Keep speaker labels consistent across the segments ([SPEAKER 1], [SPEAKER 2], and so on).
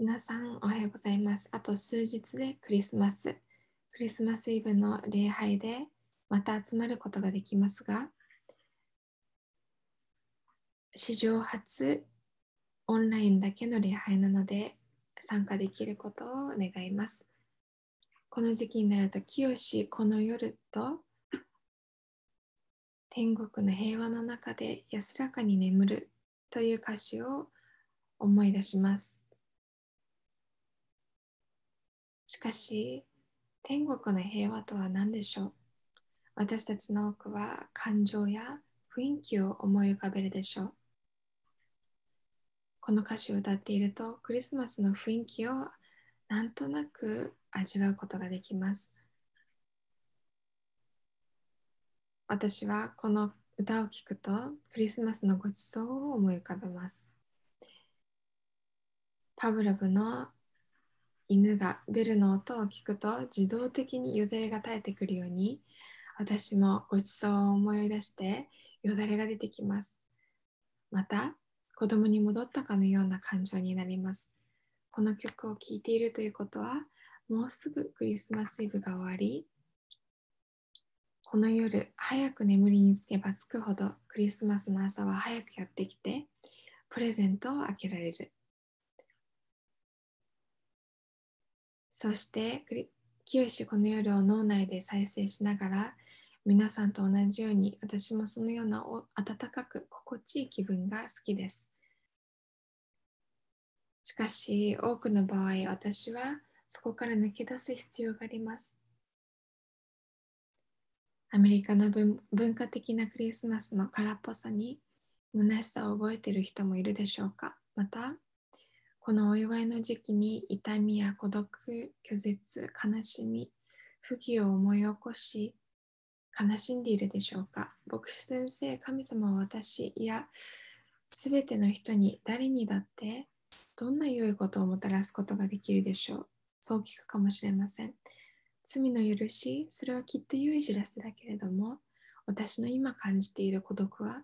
[SPEAKER 1] 皆さんおはようございます。あと数日でクリスマス。クリスマスイブの礼拝でまた集まることができますが、史上初オンラインだけの礼拝なので参加できることを願います。この時期になると、清しこの夜と天国の平和の中で安らかに眠るという歌詞を思い出します。しかし、天国の平和とは何でしょう？私たちの多くは感情や雰囲気を思い浮かべるでしょう。この歌詞を歌っていると、クリスマスの雰囲気をなんとなく味わうことができます。私はこの歌を聴くとクリスマスのごちそうを思い浮かべます。パブロブの犬がベルの音を聞くと自動的によだれが垂れてくるように私もごちそうを思い出してよだれが出てきます。また子供に戻ったかのような感情になります。この曲を聴いているということはもうすぐクリスマスイブが終わりこの夜早く眠りにつけばつくほどクリスマスの朝は早くやってきてプレゼントを開けられる。そして、清この夜を脳内で再生しながら、皆さんと同じように私もそのような温かく心地いい気分が好きです。しかし、多くの場合、私はそこから抜け出す必要があります。アメリカの文化的なクリスマスの空っぽさに虚しさを覚えている人もいるでしょうかまた、このお祝いの時期に痛みや孤独、拒絶、悲しみ、不義を思い起こし、悲しんでいるでしょうか？牧師先生、神様は私、いや、すべての人に、誰にだって、どんな良いことをもたらすことができるでしょう？そう聞くかもしれません。罪の許し、それはきっと良い知らせだけれども、私の今感じている孤独は、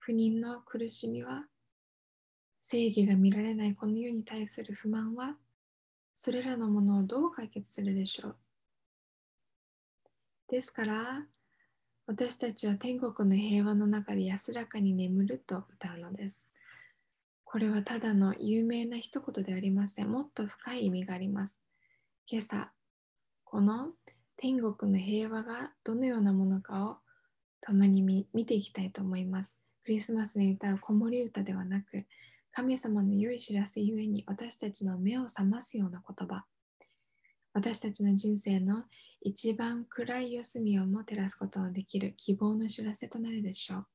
[SPEAKER 1] 不妊の苦しみは、正義が見られないこの世に対する不満は、それらのものをどう解決するでしょう？ですから、私たちは天国の平和の中で安らかに眠ると歌うのです。これはただの有名な一言ではありません。もっと深い意味があります。今朝、この天国の平和がどのようなものかを共に見見ていきたいと思います。クリスマスに歌う子守歌ではなく、神様の良い知らせゆえに私たちの目を覚ますような言葉。私たちの人生の一番暗い四隅をも照らすことのできる希望の知らせとなるでしょう。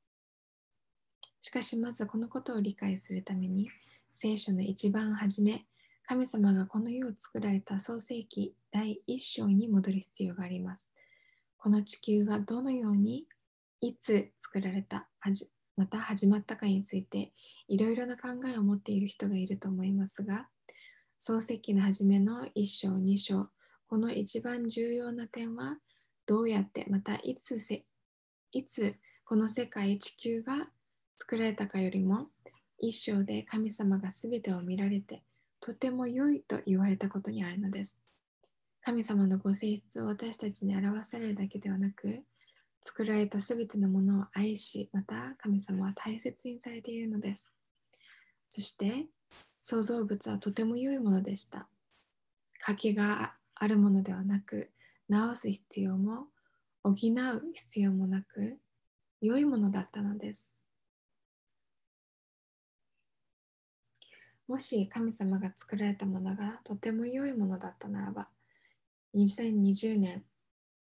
[SPEAKER 1] しかしまずこのことを理解するために、聖書の一番初め、神様がこの世を作られた創世記第一章に戻る必要があります。この地球がどのようにいつ作られた、また始まったかについていろいろな考えを持っている人がいると思いますが、創世記の初めの一章、二章、この一番重要な点は、どうやってまたいついつこの世界、地球が作られたかよりも、一章で神様が全てを見られて、とても良いと言われたことにあるのです。神様のご性質を私たちに表されるだけではなく、作られたすべてのものを愛し、また神様は大切にされているのです。そして、創造物はとても良いものでした。欠けがあるものではなく、直す必要も補う必要もなく、良いものだったのです。もし神様が作られたものがとても良いものだったならば、2020年、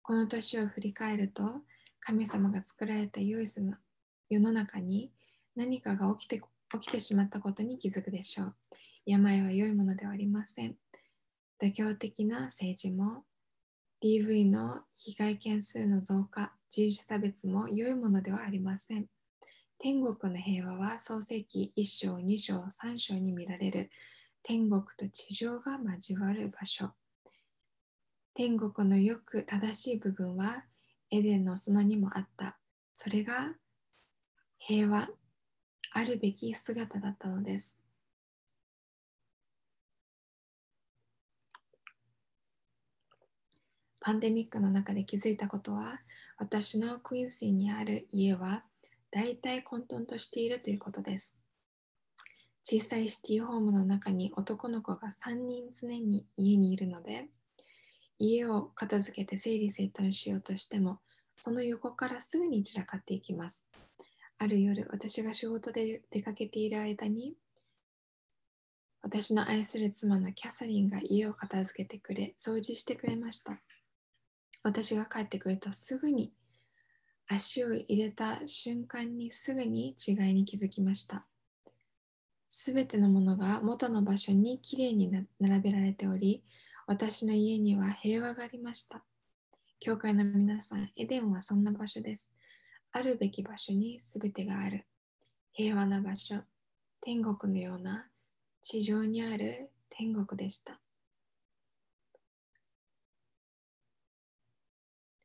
[SPEAKER 1] この年を振り返ると、神様が作られた良い世の中に何かが起きて起きてしまったことに気づくでしょう。病は良いものではありません。妥協的な政治も、DV の被害件数の増加、人種差別も良いものではありません。天国の平和は創世記1章、2章、3章に見られる天国と地上が交わる場所。天国のよく正しい部分はエデンの園にもあった。それが平和、あるべき姿だったのです。パンデミックの中で気づいたことは、私のクインシーにある家は大体混沌としているということです。小さいシティホームの中に男の子が3人常に家にいるので、家を片付けて整理整頓しようとしても、その横からすぐに散らかっていきます。ある夜、私が仕事で出かけている間に、私の愛する妻のキャサリンが家を片付けてくれ、掃除してくれました。私が帰ってくるとすぐに足を入れた瞬間にすぐに違いに気づきました。すべてのものが元の場所にきれいに並べられており、私の家には平和がありました。教会の皆さん、エデンはそんな場所です。あるべき場所にすべてがある。平和な場所、天国のような地上にある天国でした。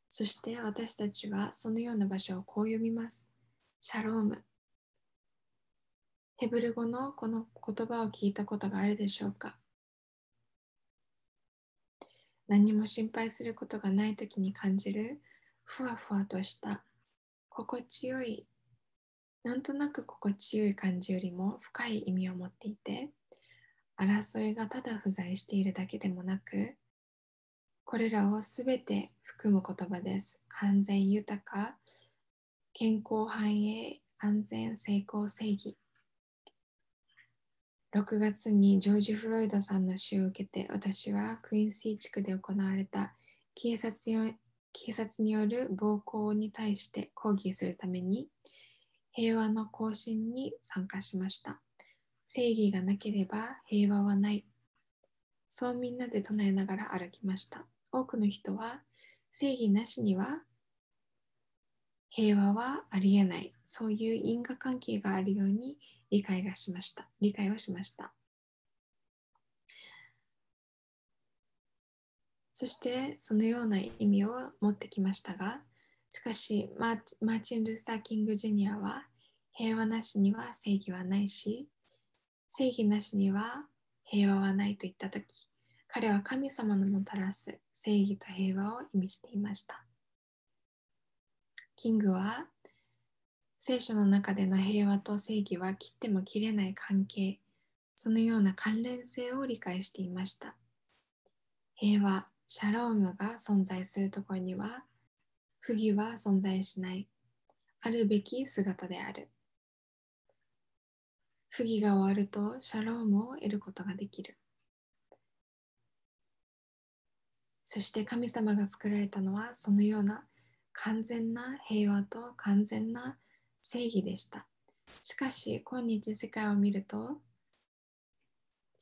[SPEAKER 1] そして私たちはそのような場所をこう読みます。シャローム。ヘブル語のこの言葉を聞いたことがあるでしょうか何も心配することがないときに感じるふわふわとした心地よいなんとなく心地よい感じよりも深い意味を持っていて争いがただ不在しているだけでもなくこれらをすべて含む言葉です。完全豊か、健康繁栄、安全、成功、正義。6月にジョージ・フロイドさんの死を受けて私はクインシー地区で行われた警察警察による暴行に対して抗議するために平和の行進に参加しました。正義がなければ平和はない。そうみんなで唱えながら歩きました。多くの人は正義なしには平和はありえない。そういう因果関係があるように理解がしました。理解をしました。そしてそのような意味を持ってきましたが、しかしマーチン・ルーサー・キング・ジュニアは平和なしには正義はないし、正義なしには平和はないと言ったとき、彼は神様のもたらす正義と平和を意味していました。キングは聖書の中での平和と正義は切っても切れない関係、そのような関連性を理解していました。平和、シャロームが存在するところには、不義は存在しない、あるべき姿である。不義が終わるとシャロームを得ることができる。そして神様が作られたのはそのような完全な平和と完全な正義でした。しかし今日世界を見ると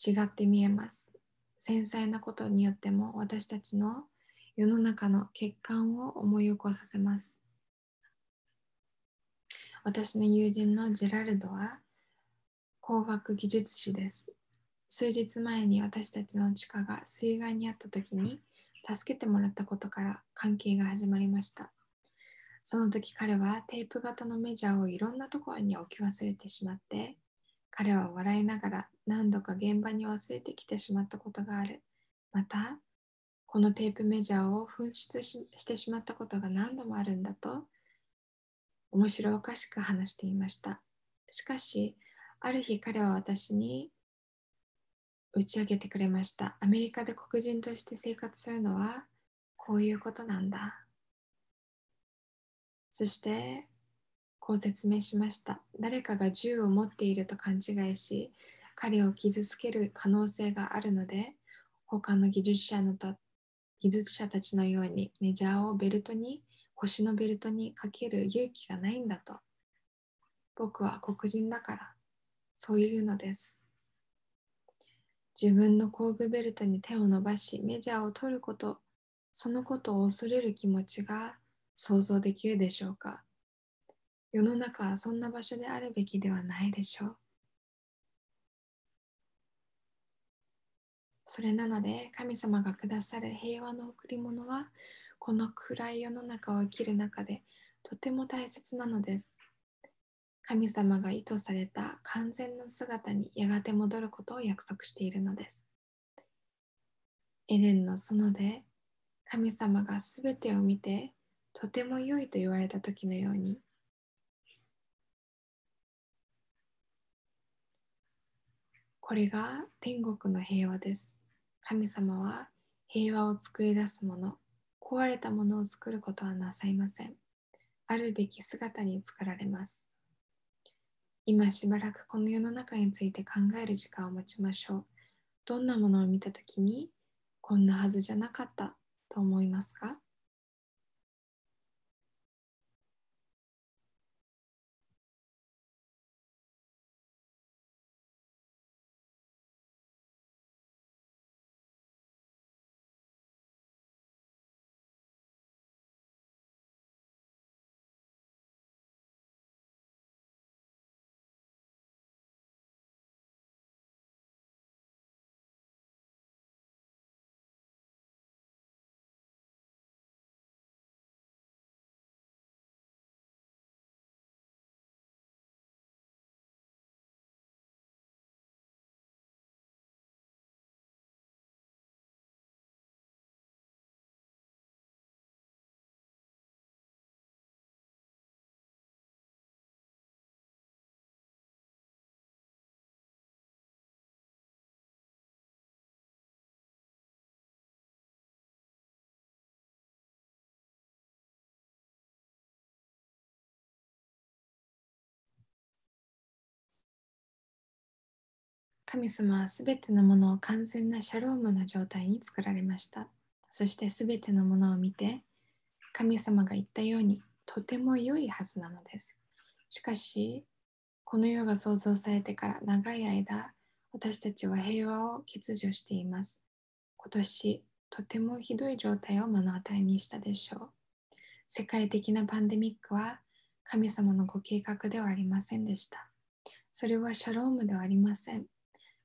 [SPEAKER 1] 違って見えます。繊細なことによっても私たちの世の中の欠陥を思い起こさせます。私の友人のジェラルドは工学技術士です。数日前に私たちの地下が水害にあった時に助けてもらったことから関係が始まりました。その時彼はテープ型のメジャーをいろんなところに置き忘れてしまって、彼は笑いながら何度か現場に忘れてきてしまったことがある。また、このテープメジャーを紛失してしまったことが何度もあるんだと、面白おかしく話していました。しかし、ある日彼は私に打ち上げてくれました。アメリカで黒人として生活するのはこういうことなんだ。そしてこう説明しました。誰かが銃を持っていると勘違いし、彼を傷つける可能性があるので、他の技術者のと技術者たちのようにメジャーをベルトに、腰のベルトにかける勇気がないんだと。僕は黒人だから、そういうのです。自分の工具ベルトに手を伸ばしメジャーを取ることそのことを恐れる気持ちが想像できるでしょうか世の中はそんな場所であるべきではないでしょうそれなので神様がくださる平和の贈り物はこの暗い世の中を生きる中でとても大切なのです神様が意図された完全な姿にやがて戻ることを約束しているのです。エレンの園で神様がすべてを見てとても良いと言われた時のようにこれが天国の平和です。神様は平和を作り出すもの、壊れたものを作ることはなさいません。あるべき姿に作られます。今しばらくこの世の中について考える時間を持ちましょう。どんなものを見たときに、こんなはずじゃなかったと思いますか？神様はすべてのものを完全なシャロームの状態に作られました。そしてすべてのものを見て、神様が言ったようにとても良いはずなのです。しかし、この世が創造されてから長い間、私たちは平和を欠如しています。今年、とてもひどい状態を目の当たりにしたでしょう。世界的なパンデミックは神様のご計画ではありませんでした。それはシャロームではありません。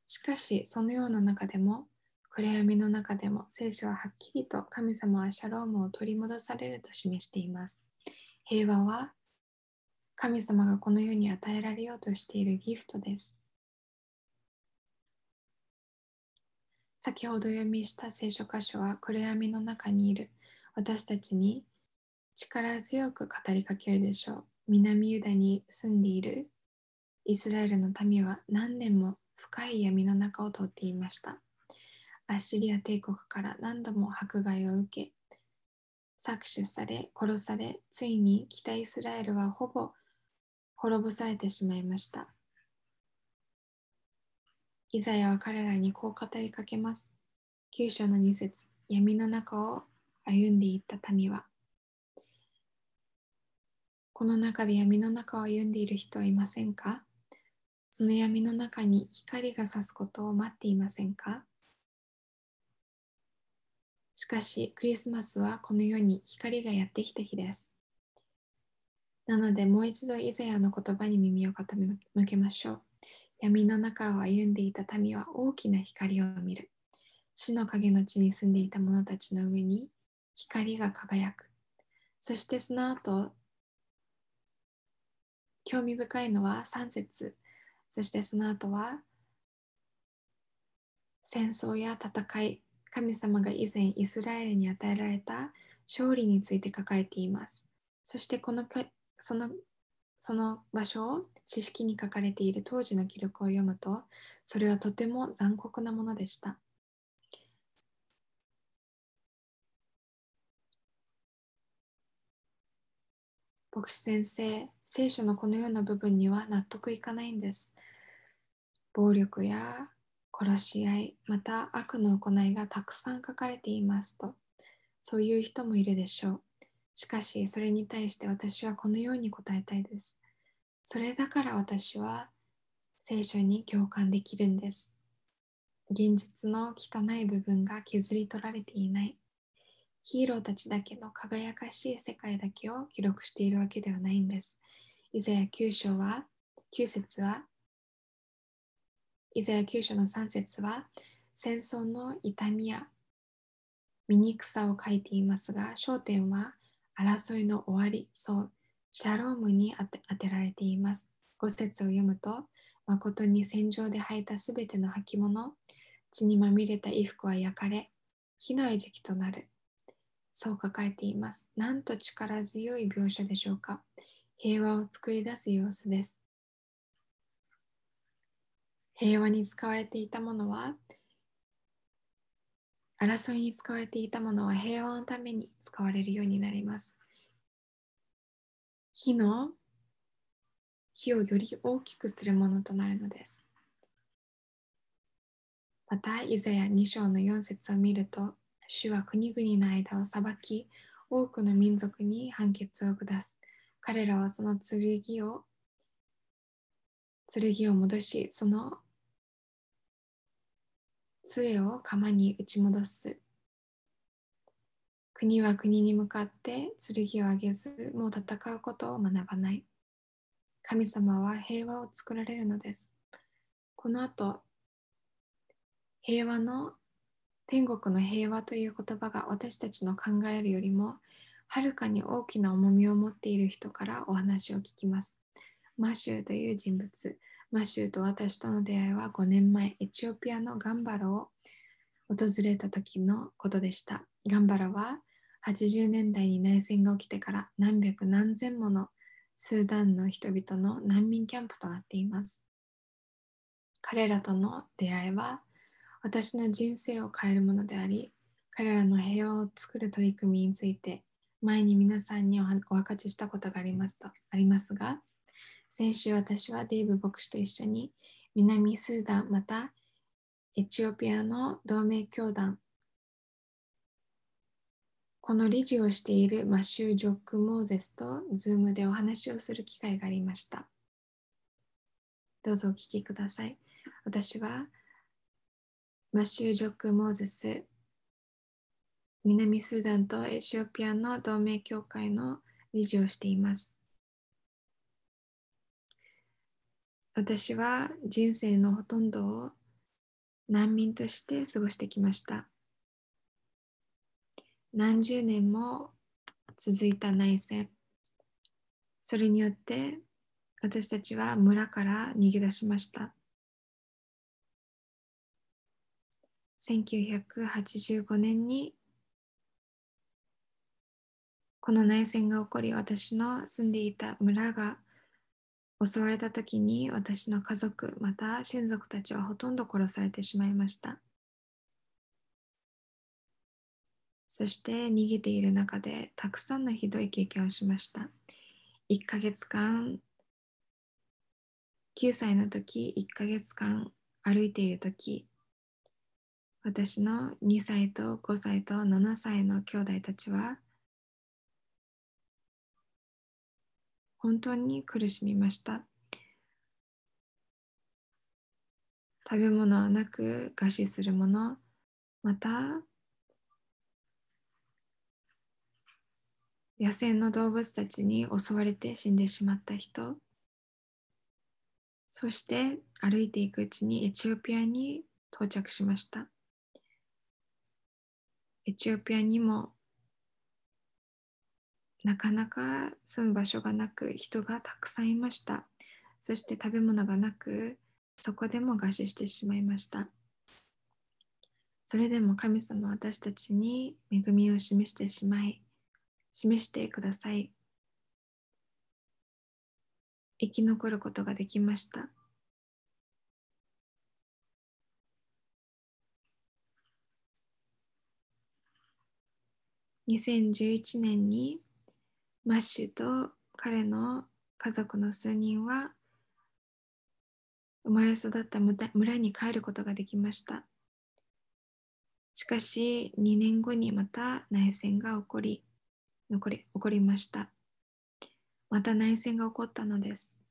[SPEAKER 1] しかし、そのような中でも、暗闇の中でも、聖書ははっきりと神様はシャロームを取り戻されると示しています。平和は神様がこの世に与えられようとしているギフトです。先ほど読みした聖書箇所は暗闇の中にいる私たちに力強く語りかけるでしょう。南ユダに住んでいるイスラエルの民は何年も深い闇の中を通っていました。アッシリア帝国から何度も迫害を受け、搾取され、殺され、ついに北イスラエルはほぼ滅ぼされてしまいました。イザヤは彼らにこう語りかけます。九章の二節闇の中を歩んでいった民は、この中で闇の中を歩んでいる人はいませんか？その闇の中に光が差すことを待っていませんか？しかし、クリスマスはこの世に光がやってきた日です。なので、もう一度イザヤの言葉に耳を傾けましょう。闇の中を歩んでいた民は大きな光を見る。死の影の地に住んでいた者たちの上に光が輝く。そしてその後、興味深いのは3節そしてその後は戦争や戦い、神様が以前イスラエルに与えられた勝利について書かれています。そしてこのそのその場所を知識に書かれている当時の記録を読むと、それはとても残酷なものでした。牧師先生、聖書のこのような部分には納得いかないんです。暴力や殺し合い、また悪の行いがたくさん書かれていますと、そういう人もいるでしょう。しかし、それに対して私はこのように答えたいです。それだから私は聖書に共感できるんです。現実の汚い部分が削り取られていない。ヒーローたちだけの輝かしい世界だけを記録しているわけではないんです。イザヤ9章は、9節はイザヤ9章の3節は戦争の痛みや醜さを書いていますが焦点は争いの終わりそうシャロームに当てられています5節を読むと誠に戦場で履いたすべての履物血にまみれた衣服は焼かれ火の餌食となるそう書かれています。なんと力強い描写でしょうか。平和を作り出す様子です。平和に使われていたものは、争いに使われていたものは平和のために使われるようになります。火の火をより大きくするものとなるのです。また、イザヤ2章の4節を見ると、主は国々の間を裁き、多くの民族に判決を下す。彼らはその剣を剣を戻し、その杖を釜に打ち戻す。国は国に向かって剣を上げず、もう戦うことを学ばない。神様は平和を作られるのです。この後、平和の天国の平和という言葉が私たちの考えるよりもはるかに大きな重みを持っている人からお話を聞きます。マシューという人物。マシューと私との出会いは5年前、エチオピアのガンバラを訪れた時のことでした。ガンバラは80年代に内戦が起きてから何百何千ものスーダンの人々の難民キャンプとなっています。彼らとの出会いは私の人生を変えるものであり、彼らの平和を作る取り組みについて前に皆さんにおお分かちしたことがありますとありますが、先週私はデイブ牧師と一緒に南スーダンまたエチオピアの同盟教団この理事をしているマシュー・ジョック・モーゼスとズームでお話をする機会がありました。どうぞお聞きください。私はマシュー・ジョック・モーゼス南スーダンとエチオピアの同盟協会の理事をしています。私は人生のほとんどを難民として過ごしてきました。何十年も続いた内戦。それによって私たちは村から逃げ出しました。1985年にこの内戦が起こり私の住んでいた村が襲われた時に私の家族また親族たちはほとんど殺されてしまいました。そして逃げている中でたくさんのひどい経験をしました。1ヶ月間9歳の時1ヶ月間歩いている時私の2歳と5歳と7歳の兄弟たちは本当に苦しみました。食べ物はなく餓死するもの、また野生の動物たちに襲われて死んでしまった人、そして歩いていくうちにエチオピアに到着しました。エチオピアにもなかなか住む場所がなく人がたくさんいました。そして食べ物がなくそこでも餓死してしまいました。それでも神様は私たちに恵みを示してしまい示してください。生き残ることができました。2011年にマッシュと彼の家族の数人は生まれ育った村に帰ることができました。しかし2年後にまた内戦が起こり残り起こりました。また内戦が起こったのです。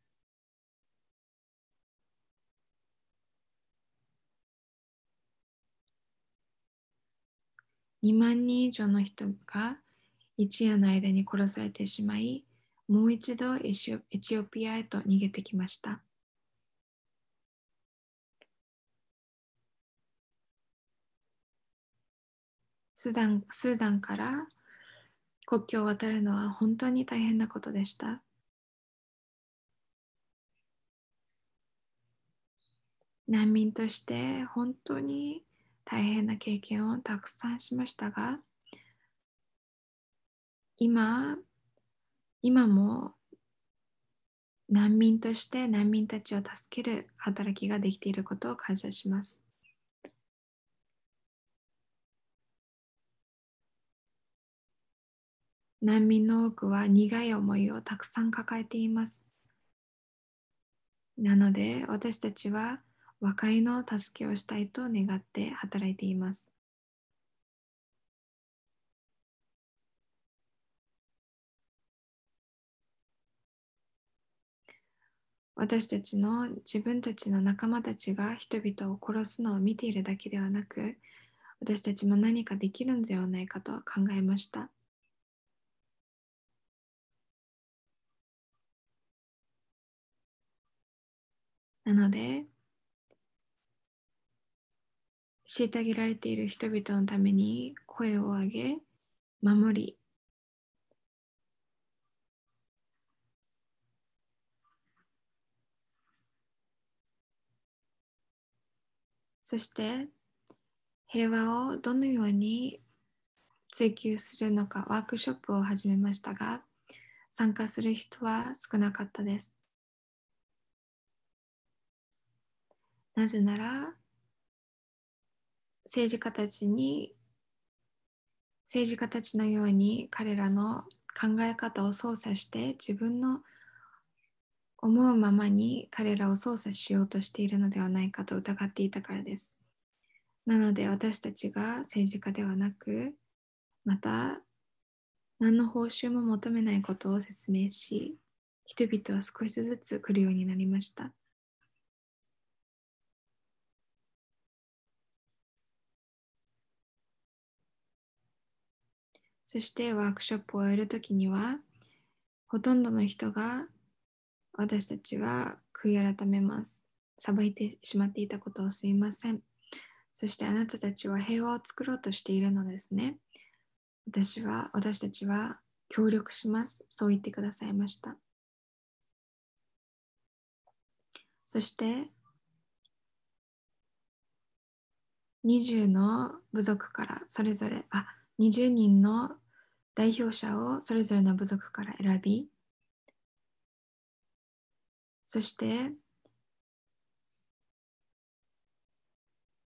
[SPEAKER 1] 2万人以上の人が一夜の間に殺されてしまい、もう一度エチオピアへと逃げてきました。スーダンスーダンから国境を渡るのは本当に大変なことでした。難民として本当に大変な経験をたくさんしましたが、今、今も難民として難民たちを助ける働きができていることを感謝します。難民の多くは苦い思いをたくさん抱えています。なので私たちは和解の助けをしたいと願って働いています。私たちの自分たちの仲間たちが人々を殺すのを見ているだけではなく私たちも何かできるのではないかと考えました。なので虐げられている人々のために声を上げ守りそして平和をどのように追求するのかワークショップを始めましたが参加する人は少なかったです。なぜなら政治家たちに政治家たちのように彼らの考え方を操作して自分の思うままに彼らを操作しようとしているのではないかと疑っていたからです。なので私たちが政治家ではなく、また何の報酬も求めないことを説明し、人々は少しずつ来るようになりました。そしてワークショップを終えるときには、ほとんどの人が私たちは悔い改めます。裁いてしまっていたことをすいません。そしてあなたたちは平和を作ろうとしているのですね。私は、私たちは協力します。そう言ってくださいました。そして、20の部族からそれぞれ、あ、20人の代表者をそれぞれの部族から選び、そして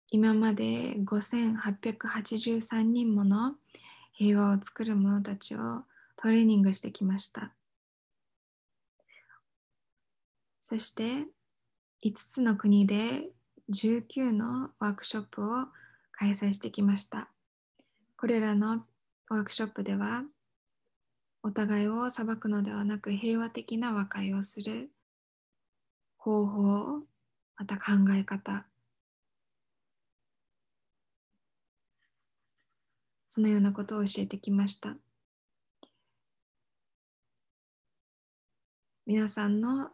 [SPEAKER 1] 今まで5883人もの平和を作る者たちをトレーニングしてきました。そして5つの国で19のワークショップを開催してきました。これらのワークショップではお互いを裁くのではなく平和的な和解をする方法、また考え方、そのようなことを教えてきました。皆さんの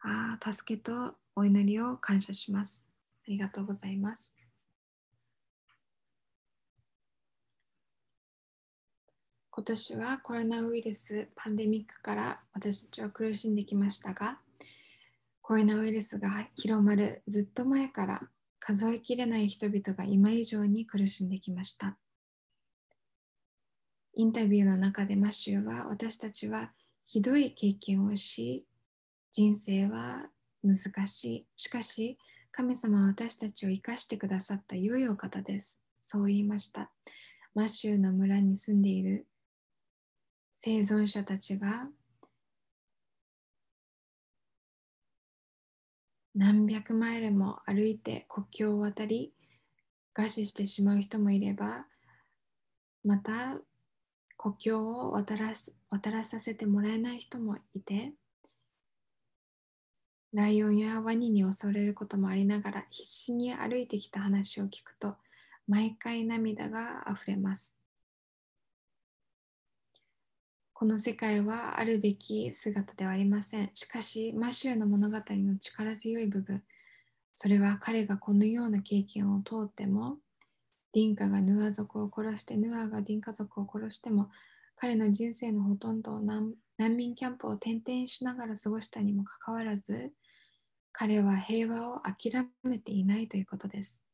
[SPEAKER 1] あ助けとお祈りを感謝します。ありがとうございます。今年はコロナウイルスパンデミックから私たちは苦しんできましたが、コロナウイルスが広まるずっと前から数えきれない人々が今以上に苦しんできました。インタビューの中でマッシューは私たちはひどい経験をし人生は難しい。しかし神様は私たちを生かしてくださった良いお方です。そう言いました。マッシューの村に住んでいる生存者たちが何百マイルも歩いて国境を渡り餓死してしまう人もいればまた国境を渡ら渡らさせてもらえない人もいてライオンやワニに襲われることもありながら必死に歩いてきた話を聞くと毎回涙があふれます。この世界はあるべき姿ではありません。しかし、マシューの物語の力強い部分、それは彼がこのような経験を通っても、ディンカがヌア族を殺して、ヌアがディンカ族を殺しても、彼の人生のほとんどを難民キャンプを転々しながら過ごしたにもかかわらず、彼は平和を諦めていないということです。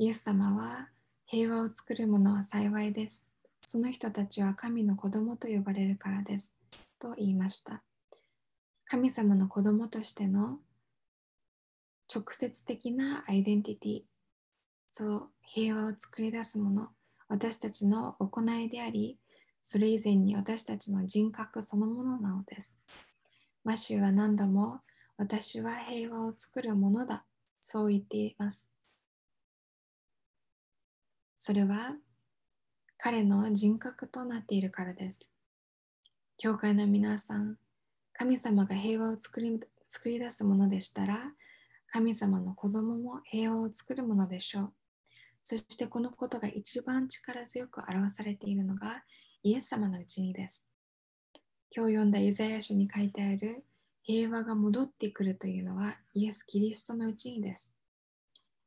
[SPEAKER 1] イエス様は平和を作る者は幸いです。その人たちは神の子供と呼ばれるからです。と言いました。神様の子供としての直接的なアイデンティティ、そう平和を作り出すもの、私たちの行いであり、それ以前に私たちの人格そのものなのです。マシューは何度も私は平和を作るものだ、そう言っています。それは彼の人格となっているからです。教会の皆さん、神様が平和を作り作り出すものでしたら、神様の子供も平和を作るものでしょう。そしてこのことが一番力強く表されているのがイエス様のうちにです。今日読んだイザヤ書に書いてある平和が戻ってくるというのはイエス・キリストのうちにです。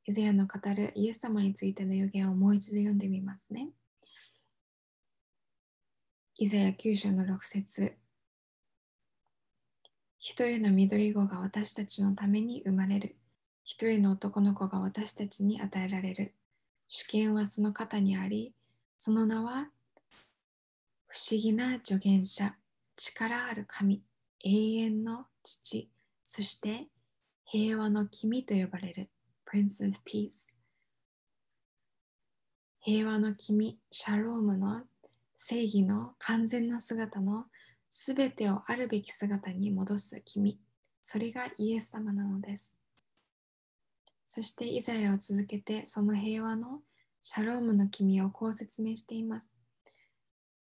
[SPEAKER 1] イザヤの語るイエス様についての予言をもう一度読んでみますね。イザヤ9章の6節一人の緑子が私たちのために生まれる。一人の男の子が私たちに与えられる。主権はその方にあり、その名は不思議な助言者、力ある神、永遠の父、そして平和の君と呼ばれる Prince of Peace。平和の君、シャロームの正義の完全な姿のすべてをあるべき姿に戻す君、それがイエス様なのです。そしてイザヤを続けてその平和のシャロームの君をこう説明しています。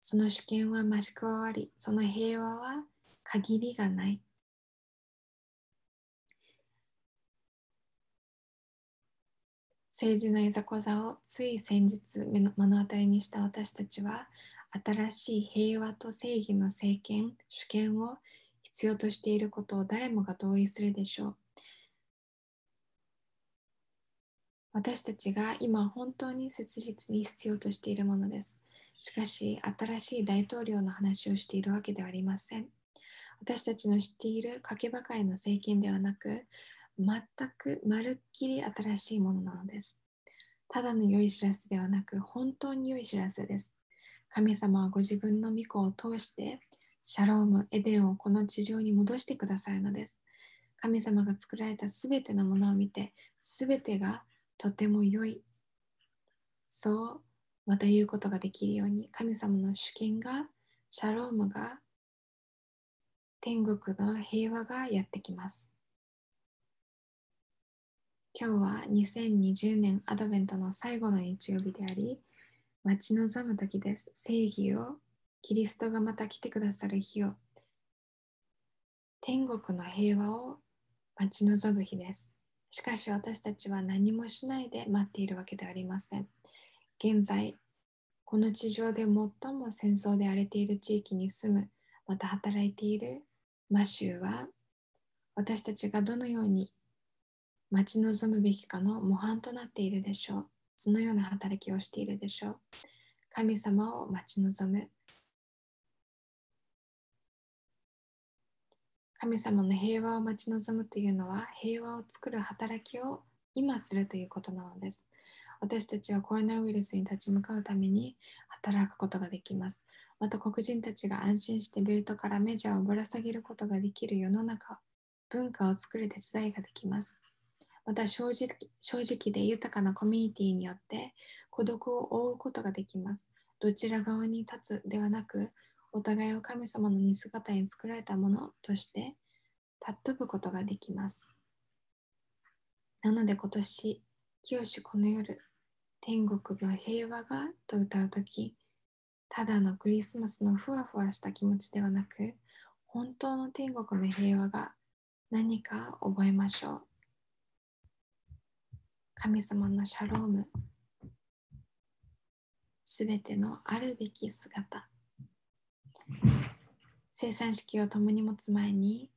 [SPEAKER 1] その主権は増し加わり、その平和は限りがない。政治のいざこざをつい先日目の目の当たりにした私たちは新しい平和と正義の政権、主権を必要としていることを誰もが同意するでしょう。私たちが今本当に切実に必要としているものです。しかし、新しい大統領の話をしているわけではありません。私たちの知っている賭けばかりの政権ではなく、全くまるっきり新しいものなのです。ただの良い知らせではなく、本当に良い知らせです。神様はご自分の御子を通してシャローム、エデンをこの地上に戻してくださるのです。神様が作られたすべてのものを見て、すべてがとても良い。そうまた言うことができるように、神様の主権が、シャロームが、天国の平和がやってきます。今日は2020年アドベントの最後の日曜日であり、待ち望む時です。正義を、キリストがまた来てくださる日を、天国の平和を待ち望む日です。しかし私たちは何もしないで待っているわけではありません。現在、この地上で最も戦争で荒れている地域に住む、また働いているマシューは、私たちがどのように待ち望むべきかの模範となっているでしょう。そのような働きをしているでしょう。神様を待ち望む。神様の平和を待ち望むというのは平和を作る働きを今するということなのです。私たちはコロナウイルスに立ち向かうために働くことができます。また黒人たちが安心してベルトからメジャーをぶら下げることができる世の中、文化を作る手伝いができます。また正直正直で豊かなコミュニティによって孤独を覆うことができます。どちら側に立つではなく、お互いを神様の似姿に作られたものとして尊ぶことができます。なので今年、清しこの夜、天国の平和がと歌うとき、ただのクリスマスのふわふわした気持ちではなく、本当の天国の平和が何か覚えましょう。神様のシャローム。すべてのあるべき姿。生産式を共に持つ前に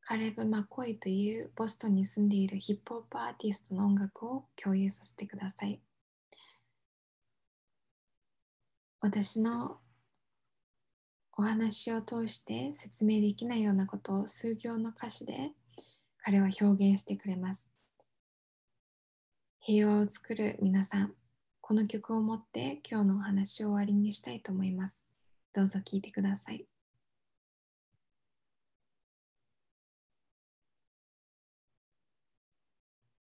[SPEAKER 1] カレブ・マコイというボストンに住んでいるヒップホップアーティストの音楽を共有させてください。私のお話を通して説明できないようなことを数行の歌詞で彼は表現してくれます。平和を作る皆さん、この曲を持って今日のお話を終わりにしたいと思います。どうぞ聴いてください。